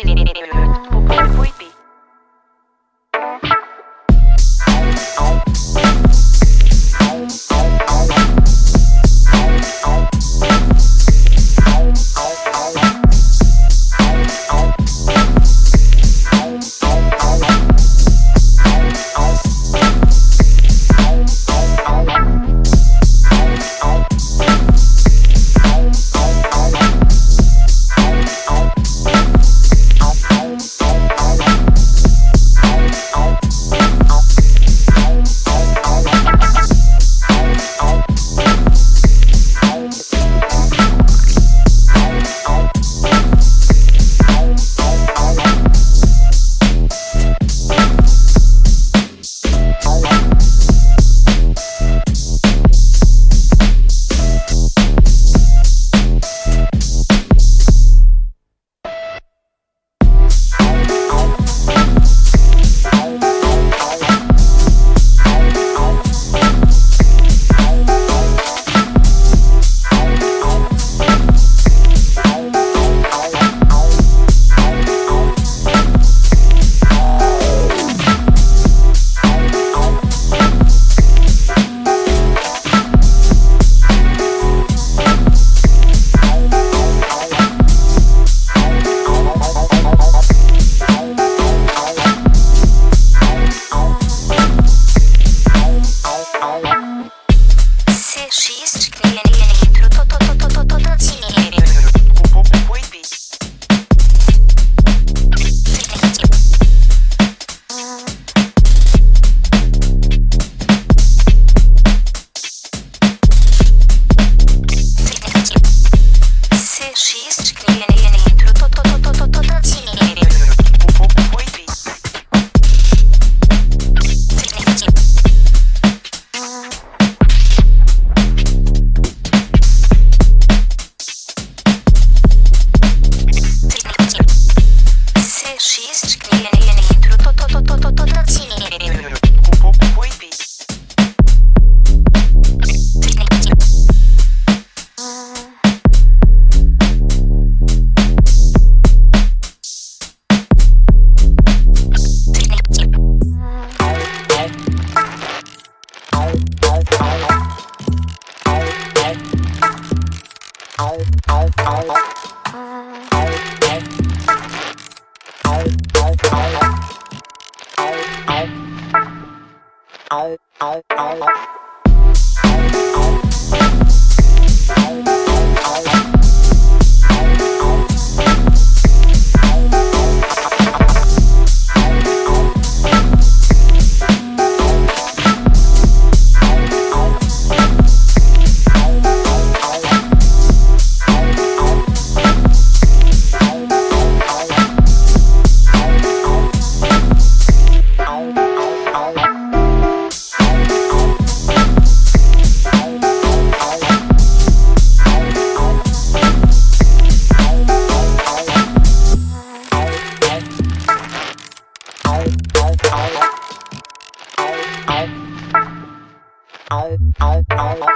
opportunity. oh, oh, oh. Ow, ow, ow.